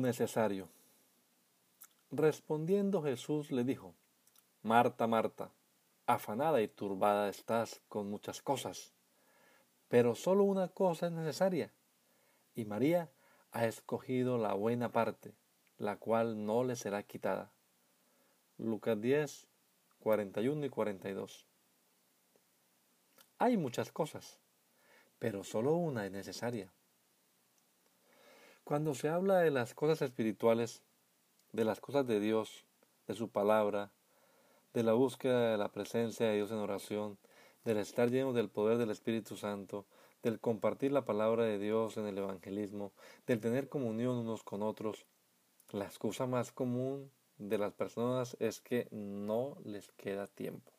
Necesario. Respondiendo Jesús le dijo, Marta, Marta, afanada y turbada estás con muchas cosas, pero solo una cosa es necesaria, y María ha escogido la buena parte, la cual no le será quitada. Lucas 10, 41 y 42. Hay muchas cosas, pero solo una es necesaria. Cuando se habla de las cosas espirituales, de las cosas de Dios, de su palabra, de la búsqueda de la presencia de Dios en oración, del estar lleno del poder del Espíritu Santo, del compartir la palabra de Dios en el evangelismo, del tener comunión unos con otros, la excusa más común de las personas es que no les queda tiempo,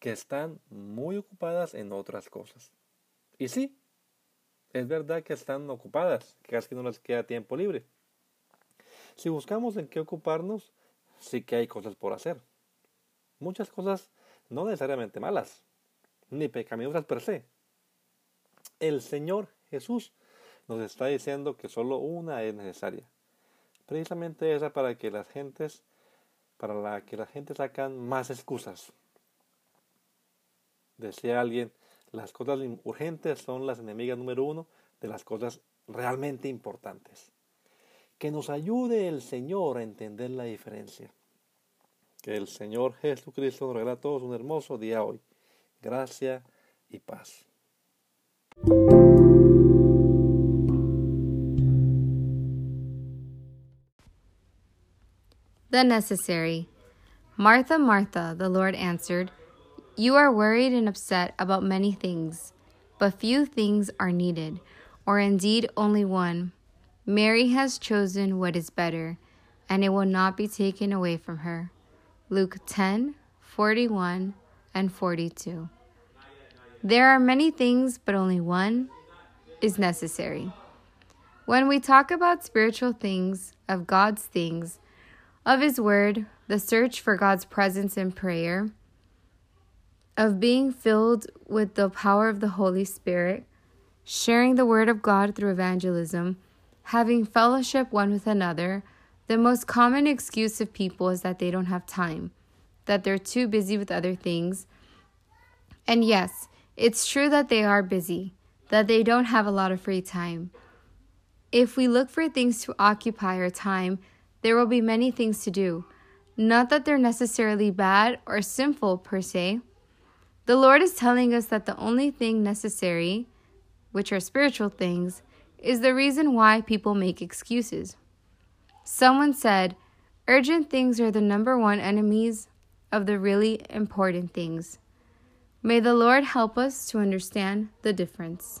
que están muy ocupadas en otras cosas. Y sí, es verdad que están ocupadas, que casi no les queda tiempo libre. Si buscamos en qué ocuparnos, sí que hay cosas por hacer. Muchas cosas no necesariamente malas, ni pecaminosas per se. El Señor Jesús nos está diciendo que solo una es necesaria. Precisamente esa para que las gentes, para la que la gente sacan más excusas. Decía alguien, las cosas urgentes son las enemigas número uno de las cosas realmente importantes. Que nos ayude el Señor a entender la diferencia. Que el Señor Jesucristo nos regale a todos un hermoso día hoy. Gracia y paz. The necessary. Martha, Martha, the Lord answered, You are worried and upset about many things, but few things are needed, or indeed only one. Mary has chosen what is better, and it will not be taken away from her. Luke 10 41 and 42. There are many things, but only one is necessary. When we talk about spiritual things, of God's things, of His Word, the search for God's presence in prayer, of being filled with the power of the Holy Spirit, sharing the Word of God through evangelism, having fellowship one with another, the most common excuse of people is that they don't have time, that they're too busy with other things. And yes, it's true that they are busy, that they don't have a lot of free time. If we look for things to occupy our time, there will be many things to do. Not that they're necessarily bad or sinful per se, the Lord is telling us that the only thing necessary, which are spiritual things, is the reason why people make excuses. Someone said, urgent things are the number one enemies of the really important things. May the Lord help us to understand the difference.